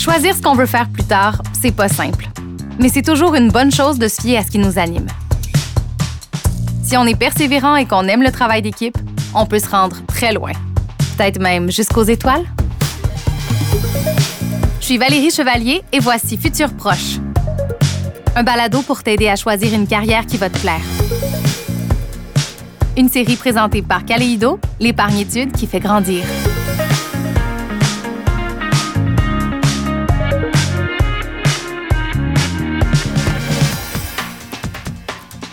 Choisir ce qu'on veut faire plus tard, c'est pas simple. Mais c'est toujours une bonne chose de se fier à ce qui nous anime. Si on est persévérant et qu'on aime le travail d'équipe, on peut se rendre très loin. Peut-être même jusqu'aux étoiles. Je suis Valérie Chevalier et voici Futur Proche. Un balado pour t'aider à choisir une carrière qui va te plaire. Une série présentée par Caléido, l'épargne-étude qui fait grandir.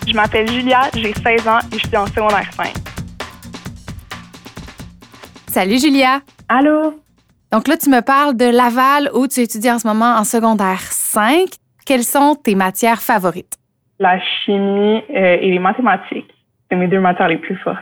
Je m'appelle Julia, j'ai 16 ans et je suis en secondaire 5. Salut Julia. Allô? Donc là, tu me parles de Laval où tu étudies en ce moment en secondaire 5. Quelles sont tes matières favorites? La chimie euh, et les mathématiques. C'est mes deux matières les plus fortes.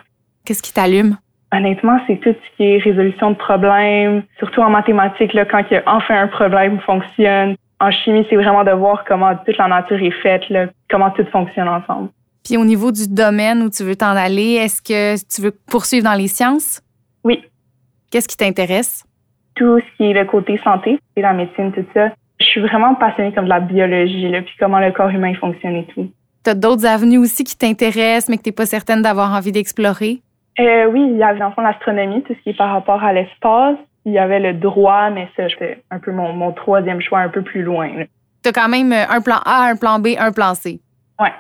Qu'est-ce qui t'allume? Honnêtement, c'est tout ce qui est résolution de problèmes, surtout en mathématiques, là, quand il y a enfin un problème fonctionne. En chimie, c'est vraiment de voir comment toute la nature est faite, là, comment tout fonctionne ensemble. Puis au niveau du domaine où tu veux t'en aller, est-ce que tu veux poursuivre dans les sciences? Oui. Qu'est-ce qui t'intéresse? Tout ce qui est le côté santé, et la médecine, tout ça. Je suis vraiment passionnée comme de la biologie, là, puis comment le corps humain fonctionne et tout. Tu as d'autres avenues aussi qui t'intéressent, mais que tu n'es pas certaine d'avoir envie d'explorer? Euh, oui, il y fond l'astronomie, tout ce qui est par rapport à l'espace. Il y avait le droit, mais ça, c'était un peu mon, mon troisième choix, un peu plus loin. Tu as quand même un plan A, un plan B, un plan C. Ouais.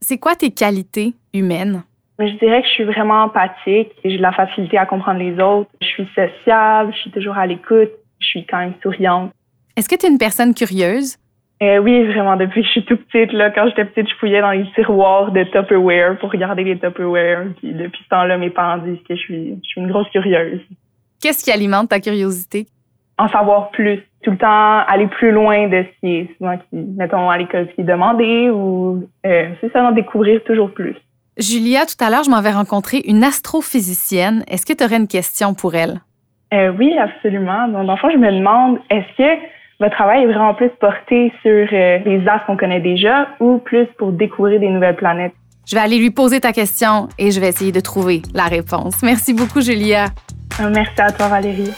C'est quoi tes qualités humaines? Je dirais que je suis vraiment empathique. J'ai de la facilité à comprendre les autres. Je suis sociable, je suis toujours à l'écoute. Je suis quand même souriante. Est-ce que tu es une personne curieuse? Euh, oui, vraiment, depuis que je suis toute petite, là, quand j'étais petite, je fouillais dans les tiroirs de Tupperware pour regarder les Tupperware. Puis depuis ce temps-là, mes parents disent que je suis, je suis une grosse curieuse. Qu'est-ce qui alimente ta curiosité? En savoir plus. Tout le temps aller plus loin de ce qui est souvent, qui, mettons, à l'école, ce qui est demandé ou euh, c'est ça, d'en découvrir toujours plus. Julia, tout à l'heure, je m'avais rencontré une astrophysicienne. Est-ce que tu aurais une question pour elle? Euh, oui, absolument. Donc, dans le fond, je me demande, est-ce que votre travail est vraiment plus porté sur euh, les astres qu'on connaît déjà ou plus pour découvrir des nouvelles planètes? Je vais aller lui poser ta question et je vais essayer de trouver la réponse. Merci beaucoup, Julia. Merci à toi, Valérie.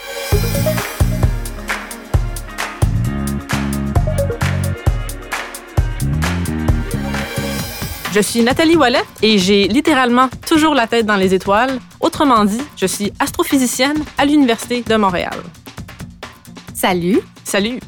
Je suis Nathalie Wallet et j'ai littéralement toujours la tête dans les étoiles. Autrement dit, je suis astrophysicienne à l'Université de Montréal. Salut. Salut!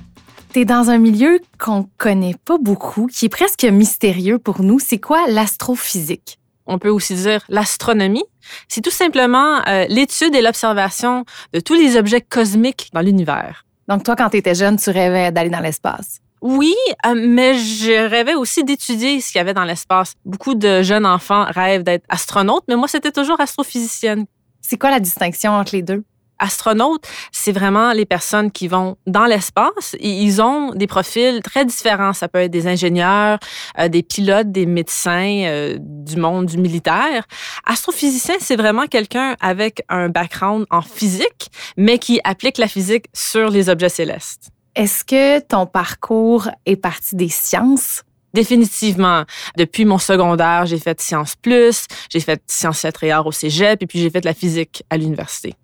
T'es dans un milieu qu'on connaît pas beaucoup, qui est presque mystérieux pour nous. C'est quoi l'astrophysique? On peut aussi dire l'astronomie. C'est tout simplement euh, l'étude et l'observation de tous les objets cosmiques dans l'univers. Donc, toi, quand tu étais jeune, tu rêvais d'aller dans l'espace? Oui, euh, mais je rêvais aussi d'étudier ce qu'il y avait dans l'espace. Beaucoup de jeunes enfants rêvent d'être astronautes, mais moi, c'était toujours astrophysicienne. C'est quoi la distinction entre les deux? Astronautes, c'est vraiment les personnes qui vont dans l'espace ils ont des profils très différents. Ça peut être des ingénieurs, euh, des pilotes, des médecins euh, du monde du militaire. Astrophysicien, c'est vraiment quelqu'un avec un background en physique, mais qui applique la physique sur les objets célestes. Est-ce que ton parcours est parti des sciences? Définitivement. Depuis mon secondaire, j'ai fait Sciences Plus, j'ai fait Sciences lettres et arts au cégep, et puis j'ai fait de la physique à l'université.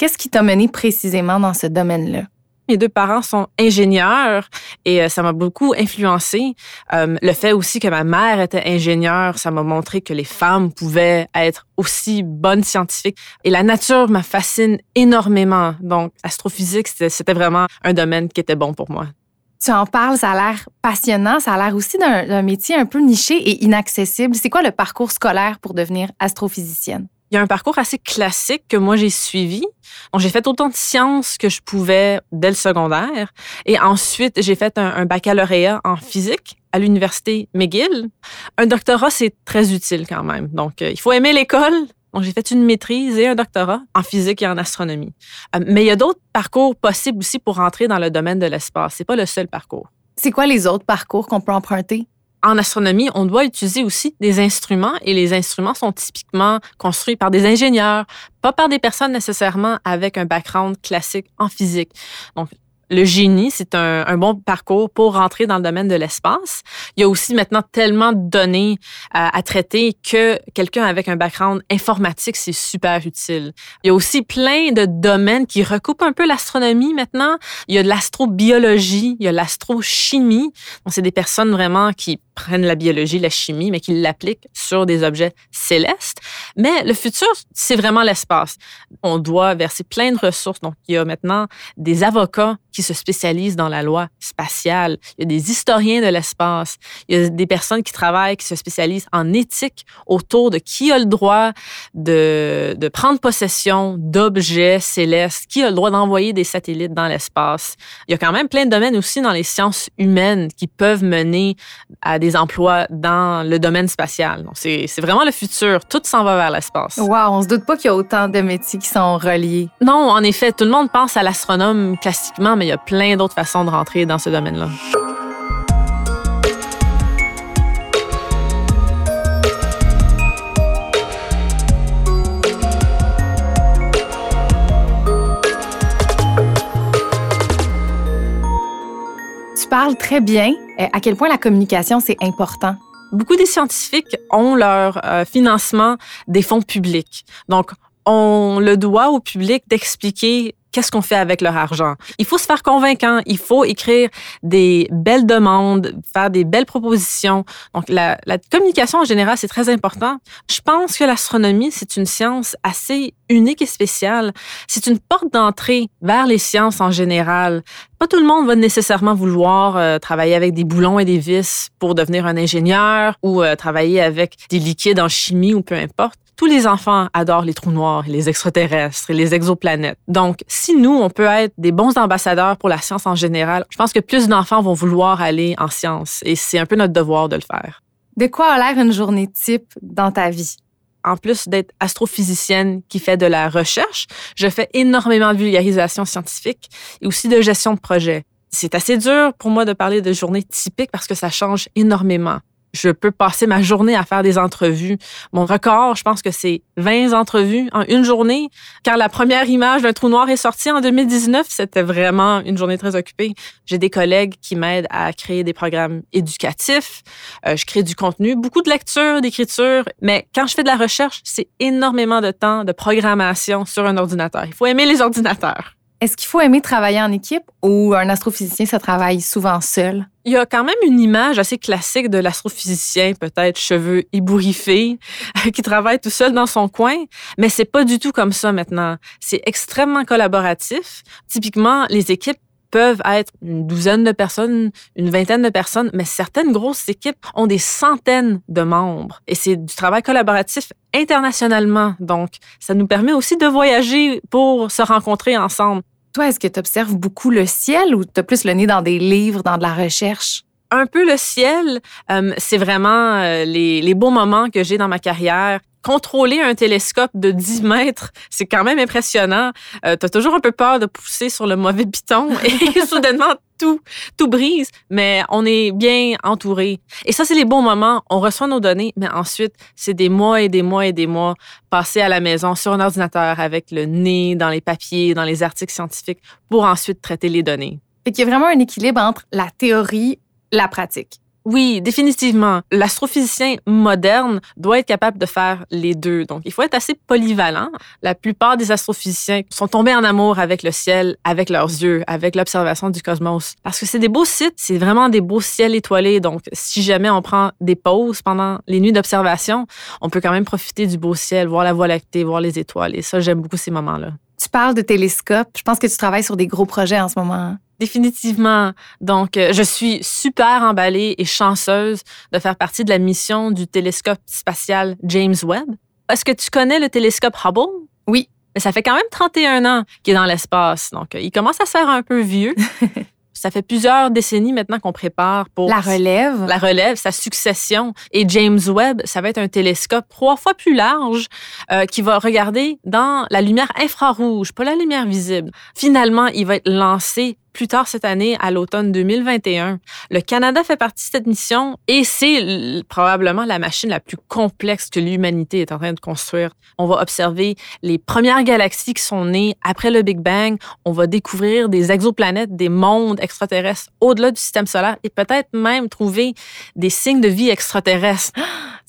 Qu'est-ce qui t'a mené précisément dans ce domaine-là? Mes deux parents sont ingénieurs et euh, ça m'a beaucoup influencé. Euh, le fait aussi que ma mère était ingénieure, ça m'a montré que les femmes pouvaient être aussi bonnes scientifiques. Et la nature me fascine énormément. Donc, astrophysique, c'était vraiment un domaine qui était bon pour moi. Tu en parles, ça a l'air passionnant, ça a l'air aussi d'un métier un peu niché et inaccessible. C'est quoi le parcours scolaire pour devenir astrophysicienne? Il y a un parcours assez classique que moi j'ai suivi. Donc, j'ai fait autant de sciences que je pouvais dès le secondaire. Et ensuite, j'ai fait un, un baccalauréat en physique à l'université McGill. Un doctorat, c'est très utile quand même. Donc, euh, il faut aimer l'école. Donc, j'ai fait une maîtrise et un doctorat en physique et en astronomie. Euh, mais il y a d'autres parcours possibles aussi pour entrer dans le domaine de l'espace. C'est pas le seul parcours. C'est quoi les autres parcours qu'on peut emprunter? En astronomie, on doit utiliser aussi des instruments et les instruments sont typiquement construits par des ingénieurs, pas par des personnes nécessairement avec un background classique en physique. Le génie, c'est un, bon parcours pour rentrer dans le domaine de l'espace. Il y a aussi maintenant tellement de données à, à traiter que quelqu'un avec un background informatique, c'est super utile. Il y a aussi plein de domaines qui recoupent un peu l'astronomie maintenant. Il y a de l'astrobiologie, il y a l'astrochimie. Donc, c'est des personnes vraiment qui prennent la biologie, la chimie, mais qui l'appliquent sur des objets célestes. Mais le futur, c'est vraiment l'espace. On doit verser plein de ressources. Donc, il y a maintenant des avocats se spécialisent dans la loi spatiale. Il y a des historiens de l'espace. Il y a des personnes qui travaillent, qui se spécialisent en éthique autour de qui a le droit de, de prendre possession d'objets célestes, qui a le droit d'envoyer des satellites dans l'espace. Il y a quand même plein de domaines aussi dans les sciences humaines qui peuvent mener à des emplois dans le domaine spatial. Donc, c'est vraiment le futur. Tout s'en va vers l'espace. Wow, on se doute pas qu'il y a autant de métiers qui sont reliés. Non, en effet, tout le monde pense à l'astronome classiquement, mais il y a plein d'autres façons de rentrer dans ce domaine-là. Tu parles très bien euh, à quel point la communication, c'est important? Beaucoup des scientifiques ont leur euh, financement des fonds publics. Donc, on le doit au public d'expliquer qu'est-ce qu'on fait avec leur argent? Il faut se faire convaincant, il faut écrire des belles demandes, faire des belles propositions. Donc, la, communication en général, c'est très important. Je pense que l'astronomie, c'est une science assez unique et spéciale. C'est une porte d'entrée vers les sciences en général. Pas tout le monde va nécessairement vouloir euh, travailler avec des boulons et des vis pour devenir un ingénieur ou euh, travailler avec des liquides en chimie ou peu importe. Tous les enfants adorent les trous noirs, les extraterrestres et les exoplanètes. Donc, si nous, on peut être des bons ambassadeurs pour la science en général, je pense que plus d'enfants vont vouloir aller en science et c'est un peu notre devoir de le faire. De quoi a l'air une journée type dans ta vie? en plus d'être astrophysicienne qui fait de la recherche, je fais énormément de vulgarisation scientifique et aussi de gestion de projet. C'est assez dur pour moi de parler de journée typique parce que ça change énormément je peux passer ma journée à faire des entrevues. Mon record, je pense que c'est 20 entrevues en une journée. Quand la première image d'un trou noir est sortie en 2019, c'était vraiment une journée très occupée. J'ai des collègues qui m'aident à créer des programmes éducatifs. Euh, je crée du contenu, beaucoup de lecture, d'écriture. Mais quand je fais de la recherche, c'est énormément de temps de programmation sur un ordinateur. Il faut aimer les ordinateurs. Est-ce qu'il faut aimer travailler en équipe ou un astrophysicien, ça travaille souvent seul? Il y a quand même une image assez classique de l'astrophysicien, peut-être cheveux ébouriffés, qui travaille tout seul dans son coin, mais c'est pas du tout comme ça maintenant. C'est extrêmement collaboratif. Typiquement, les équipes peuvent être une douzaine de personnes, une vingtaine de personnes, mais certaines grosses équipes ont des centaines de membres. Et c'est du travail collaboratif internationalement. Donc, ça nous permet aussi de voyager pour se rencontrer ensemble. Toi, est-ce que tu observes beaucoup le ciel ou tu as plus le nez dans des livres, dans de la recherche? Un peu le ciel, euh, c'est vraiment euh, les, les beaux moments que j'ai dans ma carrière contrôler un télescope de 10 mètres, c'est quand même impressionnant. Euh, tu as toujours un peu peur de pousser sur le mauvais piton et soudainement tout tout brise, mais on est bien entouré. Et ça c'est les bons moments, on reçoit nos données, mais ensuite, c'est des mois et des mois et des mois passés à la maison sur un ordinateur avec le nez dans les papiers, dans les articles scientifiques pour ensuite traiter les données. Fait qu'il y a vraiment un équilibre entre la théorie, la pratique. Oui, définitivement. L'astrophysicien moderne doit être capable de faire les deux. Donc, il faut être assez polyvalent. La plupart des astrophysiciens sont tombés en amour avec le ciel, avec leurs yeux, avec l'observation du cosmos. Parce que c'est des beaux sites, c'est vraiment des beaux ciels étoilés. Donc, si jamais on prend des pauses pendant les nuits d'observation, on peut quand même profiter du beau ciel, voir la Voie lactée, voir les étoiles. Et ça, j'aime beaucoup ces moments-là. Tu parles de télescope. Je pense que tu travailles sur des gros projets en ce moment. Hein? Définitivement. Donc, euh, je suis super emballée et chanceuse de faire partie de la mission du télescope spatial James Webb. Est-ce que tu connais le télescope Hubble? Oui. Mais ça fait quand même 31 ans qu'il est dans l'espace. Donc, euh, il commence à se faire un peu vieux. Ça fait plusieurs décennies maintenant qu'on prépare pour la relève. La relève, sa succession. Et James Webb, ça va être un télescope trois fois plus large euh, qui va regarder dans la lumière infrarouge, pas la lumière visible. Finalement, il va être lancé plus tard cette année, à l'automne 2021. Le Canada fait partie de cette mission et c'est probablement la machine la plus complexe que l'humanité est en train de construire. On va observer les premières galaxies qui sont nées après le Big Bang. On va découvrir des exoplanètes, des mondes extraterrestres au-delà du système solaire et peut-être même trouver des signes de vie extraterrestres.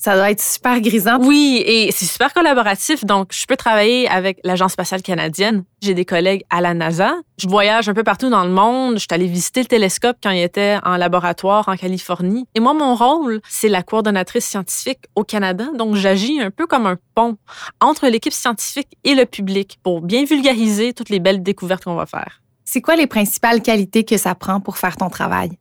Ça doit être super grisant. Oui, et c'est super collaboratif. Donc, je peux travailler avec l'Agence spatiale canadienne. J'ai des collègues à la NASA. Je voyage un peu partout dans le monde. Je suis allée visiter le télescope quand il était en laboratoire en Californie. Et moi, mon rôle, c'est la coordonnatrice scientifique au Canada. Donc, j'agis un peu comme un pont entre l'équipe scientifique et le public pour bien vulgariser toutes les belles découvertes qu'on va faire. C'est quoi les principales qualités que ça prend pour faire ton travail?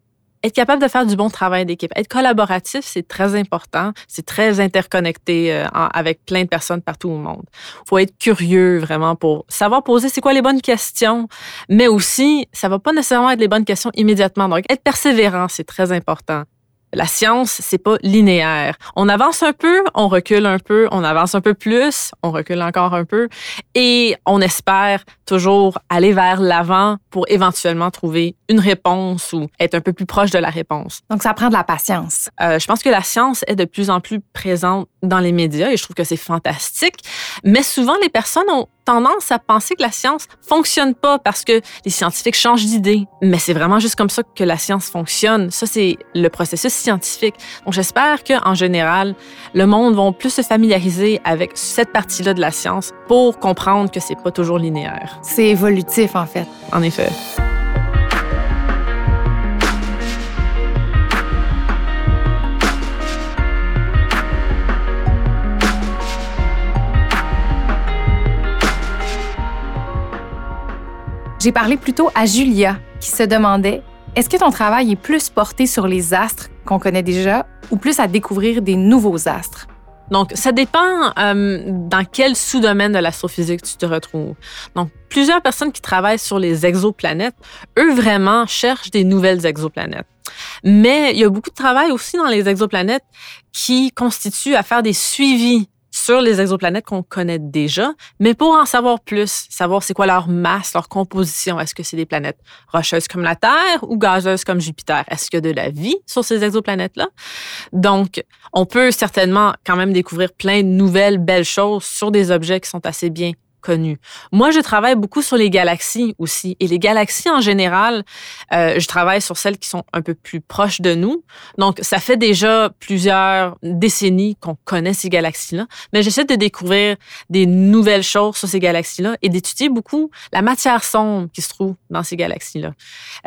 Être capable de faire du bon travail d'équipe. Être collaboratif, c'est très important. C'est très interconnecté euh, avec plein de personnes partout au monde. faut être curieux vraiment pour savoir poser c'est quoi les bonnes questions, mais aussi, ça va pas nécessairement être les bonnes questions immédiatement. Donc, être persévérant, c'est très important. La science, c'est pas linéaire. On avance un peu, on recule un peu, on avance un peu plus, on recule encore un peu, et on espère toujours aller vers l'avant pour éventuellement trouver une réponse ou être un peu plus proche de la réponse. Donc, ça prend de la patience. Euh, je pense que la science est de plus en plus présente dans les médias et je trouve que c'est fantastique. Mais souvent, les personnes ont tendance à penser que la science fonctionne pas parce que les scientifiques changent d'idée. Mais c'est vraiment juste comme ça que la science fonctionne. Ça, c'est le processus scientifique. Donc, j'espère qu'en général, le monde va plus se familiariser avec cette partie-là de la science pour comprendre que c'est pas toujours linéaire. C'est évolutif, en fait. En effet. J'ai parlé plutôt à Julia qui se demandait est-ce que ton travail est plus porté sur les astres qu'on connaît déjà ou plus à découvrir des nouveaux astres? Donc, ça dépend euh, dans quel sous-domaine de l'astrophysique tu te retrouves. Donc, plusieurs personnes qui travaillent sur les exoplanètes, eux vraiment cherchent des nouvelles exoplanètes. Mais il y a beaucoup de travail aussi dans les exoplanètes qui constitue à faire des suivis sur les exoplanètes qu'on connaît déjà, mais pour en savoir plus, savoir c'est quoi leur masse, leur composition. Est-ce que c'est des planètes rocheuses comme la Terre ou gazeuses comme Jupiter? Est-ce qu'il y a de la vie sur ces exoplanètes-là? Donc, on peut certainement quand même découvrir plein de nouvelles belles choses sur des objets qui sont assez bien connues. Moi, je travaille beaucoup sur les galaxies aussi. Et les galaxies en général, euh, je travaille sur celles qui sont un peu plus proches de nous. Donc, ça fait déjà plusieurs décennies qu'on connaît ces galaxies-là. Mais j'essaie de découvrir des nouvelles choses sur ces galaxies-là et d'étudier beaucoup la matière sombre qui se trouve dans ces galaxies-là.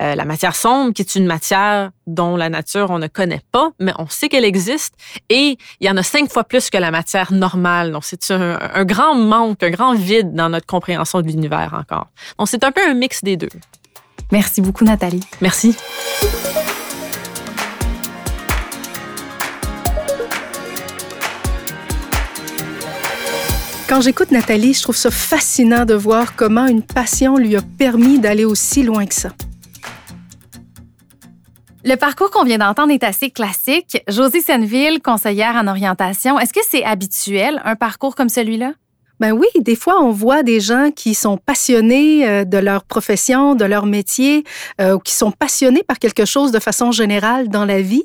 Euh, la matière sombre, qui est une matière dont la nature, on ne connaît pas, mais on sait qu'elle existe. Et il y en a cinq fois plus que la matière normale. Donc, c'est un grand manque, un grand vide dans notre compréhension de l'univers encore. Donc, c'est un peu un mix des deux. Merci beaucoup, Nathalie. Merci. Quand j'écoute Nathalie, je trouve ça fascinant de voir comment une passion lui a permis d'aller aussi loin que ça. Le parcours qu'on vient d'entendre est assez classique. Josie Senneville, conseillère en orientation, est-ce que c'est habituel, un parcours comme celui-là? Ben oui, des fois, on voit des gens qui sont passionnés euh, de leur profession, de leur métier, euh, ou qui sont passionnés par quelque chose de façon générale dans la vie.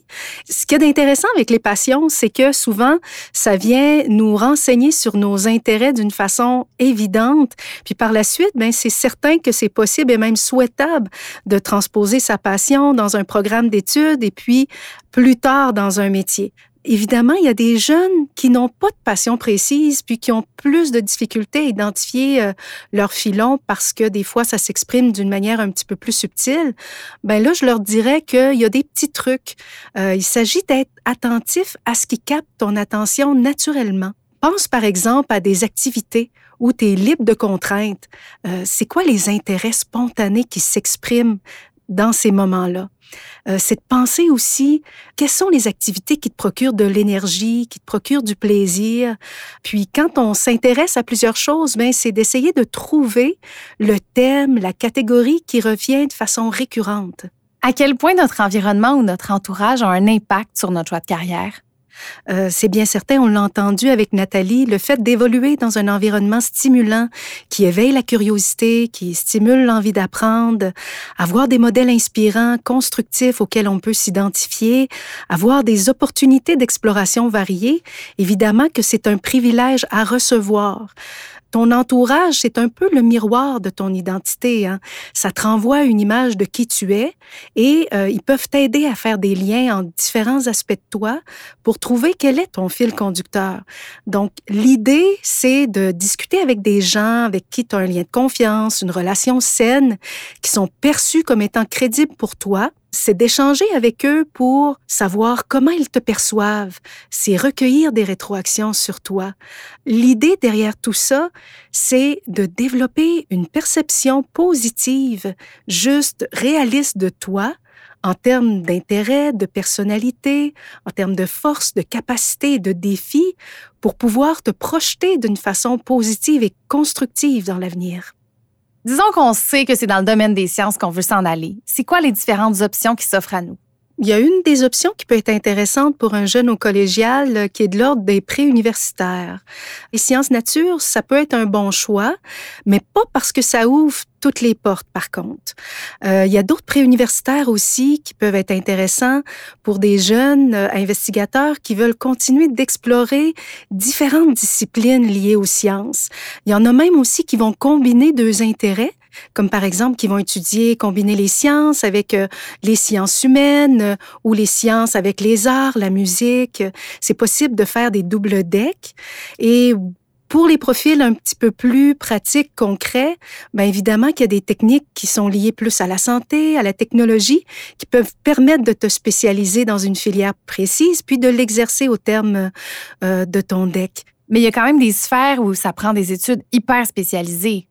Ce qui est intéressant avec les passions, c'est que souvent, ça vient nous renseigner sur nos intérêts d'une façon évidente. Puis par la suite, ben c'est certain que c'est possible et même souhaitable de transposer sa passion dans un programme d'études et puis plus tard dans un métier. Évidemment, il y a des jeunes qui n'ont pas de passion précise, puis qui ont plus de difficultés à identifier euh, leur filon parce que des fois, ça s'exprime d'une manière un petit peu plus subtile. Ben là, je leur dirais qu'il y a des petits trucs. Euh, il s'agit d'être attentif à ce qui capte ton attention naturellement. Pense par exemple à des activités où tu es libre de contraintes. Euh, c'est quoi les intérêts spontanés qui s'expriment? Dans ces moments-là? Euh, c'est de penser aussi quelles sont les activités qui te procurent de l'énergie, qui te procurent du plaisir? Puis quand on s'intéresse à plusieurs choses, ben c'est d'essayer de trouver le thème, la catégorie qui revient de façon récurrente. À quel point notre environnement ou notre entourage a un impact sur notre choix de carrière? Euh, c'est bien certain, on l'a entendu avec Nathalie, le fait d'évoluer dans un environnement stimulant qui éveille la curiosité, qui stimule l'envie d'apprendre, avoir des modèles inspirants, constructifs auxquels on peut s'identifier, avoir des opportunités d'exploration variées, évidemment que c'est un privilège à recevoir ton entourage, c'est un peu le miroir de ton identité. Hein? Ça te renvoie une image de qui tu es et euh, ils peuvent t'aider à faire des liens en différents aspects de toi pour trouver quel est ton fil conducteur. Donc, l'idée, c'est de discuter avec des gens avec qui tu as un lien de confiance, une relation saine, qui sont perçus comme étant crédibles pour toi c'est d'échanger avec eux pour savoir comment ils te perçoivent, c'est recueillir des rétroactions sur toi. L'idée derrière tout ça, c'est de développer une perception positive, juste réaliste de toi, en termes d'intérêt, de personnalité, en termes de force, de capacité, de défi, pour pouvoir te projeter d'une façon positive et constructive dans l'avenir. Disons qu'on sait que c'est dans le domaine des sciences qu'on veut s'en aller. C'est quoi les différentes options qui s'offrent à nous? Il y a une des options qui peut être intéressante pour un jeune au collégial euh, qui est de l'ordre des préuniversitaires. Les sciences nature, ça peut être un bon choix, mais pas parce que ça ouvre toutes les portes, par contre. Euh, il y a d'autres préuniversitaires aussi qui peuvent être intéressants pour des jeunes euh, investigateurs qui veulent continuer d'explorer différentes disciplines liées aux sciences. Il y en a même aussi qui vont combiner deux intérêts comme par exemple qui vont étudier, combiner les sciences avec euh, les sciences humaines euh, ou les sciences avec les arts, la musique. C'est possible de faire des doubles decks. Et pour les profils un petit peu plus pratiques, concrets, bien évidemment qu'il y a des techniques qui sont liées plus à la santé, à la technologie, qui peuvent permettre de te spécialiser dans une filière précise, puis de l'exercer au terme euh, de ton deck. Mais il y a quand même des sphères où ça prend des études hyper spécialisées.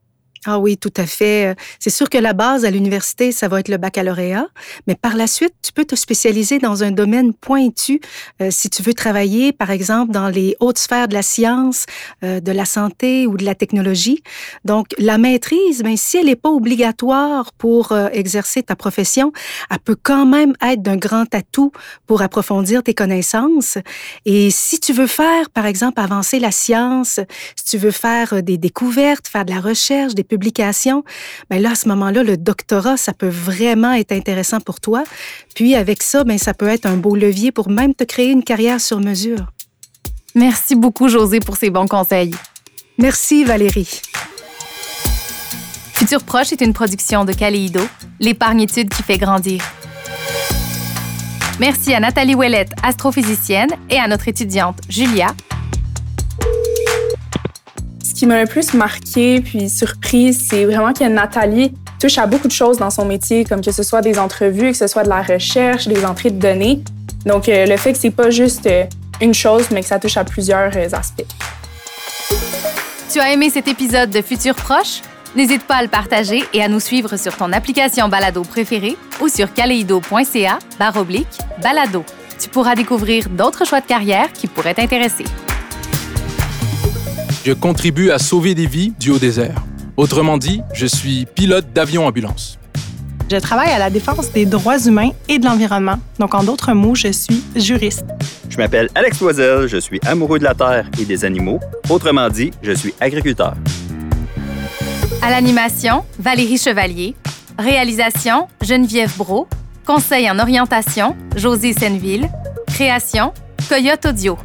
Ah oui, tout à fait. C'est sûr que la base à l'université, ça va être le baccalauréat, mais par la suite, tu peux te spécialiser dans un domaine pointu euh, si tu veux travailler, par exemple, dans les hautes sphères de la science, euh, de la santé ou de la technologie. Donc, la maîtrise, ben, si elle n'est pas obligatoire pour euh, exercer ta profession, elle peut quand même être d'un grand atout pour approfondir tes connaissances. Et si tu veux faire, par exemple, avancer la science, si tu veux faire des découvertes, faire de la recherche, des publication, ben là, à ce moment-là, le doctorat, ça peut vraiment être intéressant pour toi. Puis avec ça, ben, ça peut être un beau levier pour même te créer une carrière sur mesure. Merci beaucoup, José, pour ces bons conseils. Merci, Valérie. Futur Proche est une production de Caléido, l'épargne étude qui fait grandir. Merci à Nathalie Ouellette, astrophysicienne, et à notre étudiante Julia, qui m'a le plus marqué puis surprise, c'est vraiment que Nathalie touche à beaucoup de choses dans son métier, comme que ce soit des entrevues, que ce soit de la recherche, des entrées de données. Donc, euh, le fait que c'est pas juste euh, une chose, mais que ça touche à plusieurs euh, aspects. Tu as aimé cet épisode de Futur Proche? N'hésite pas à le partager et à nous suivre sur ton application balado préférée ou sur kaleido.ca oblique balado. Tu pourras découvrir d'autres choix de carrière qui pourraient t'intéresser. Je contribue à sauver des vies du haut désert. Autrement dit, je suis pilote d'avion ambulance. Je travaille à la défense des droits humains et de l'environnement. Donc, en d'autres mots, je suis juriste. Je m'appelle Alex Loisel, je suis amoureux de la terre et des animaux. Autrement dit, je suis agriculteur. À l'animation, Valérie Chevalier. Réalisation, Geneviève Bro. Conseil en orientation, José Senneville. Création, Coyote Audio.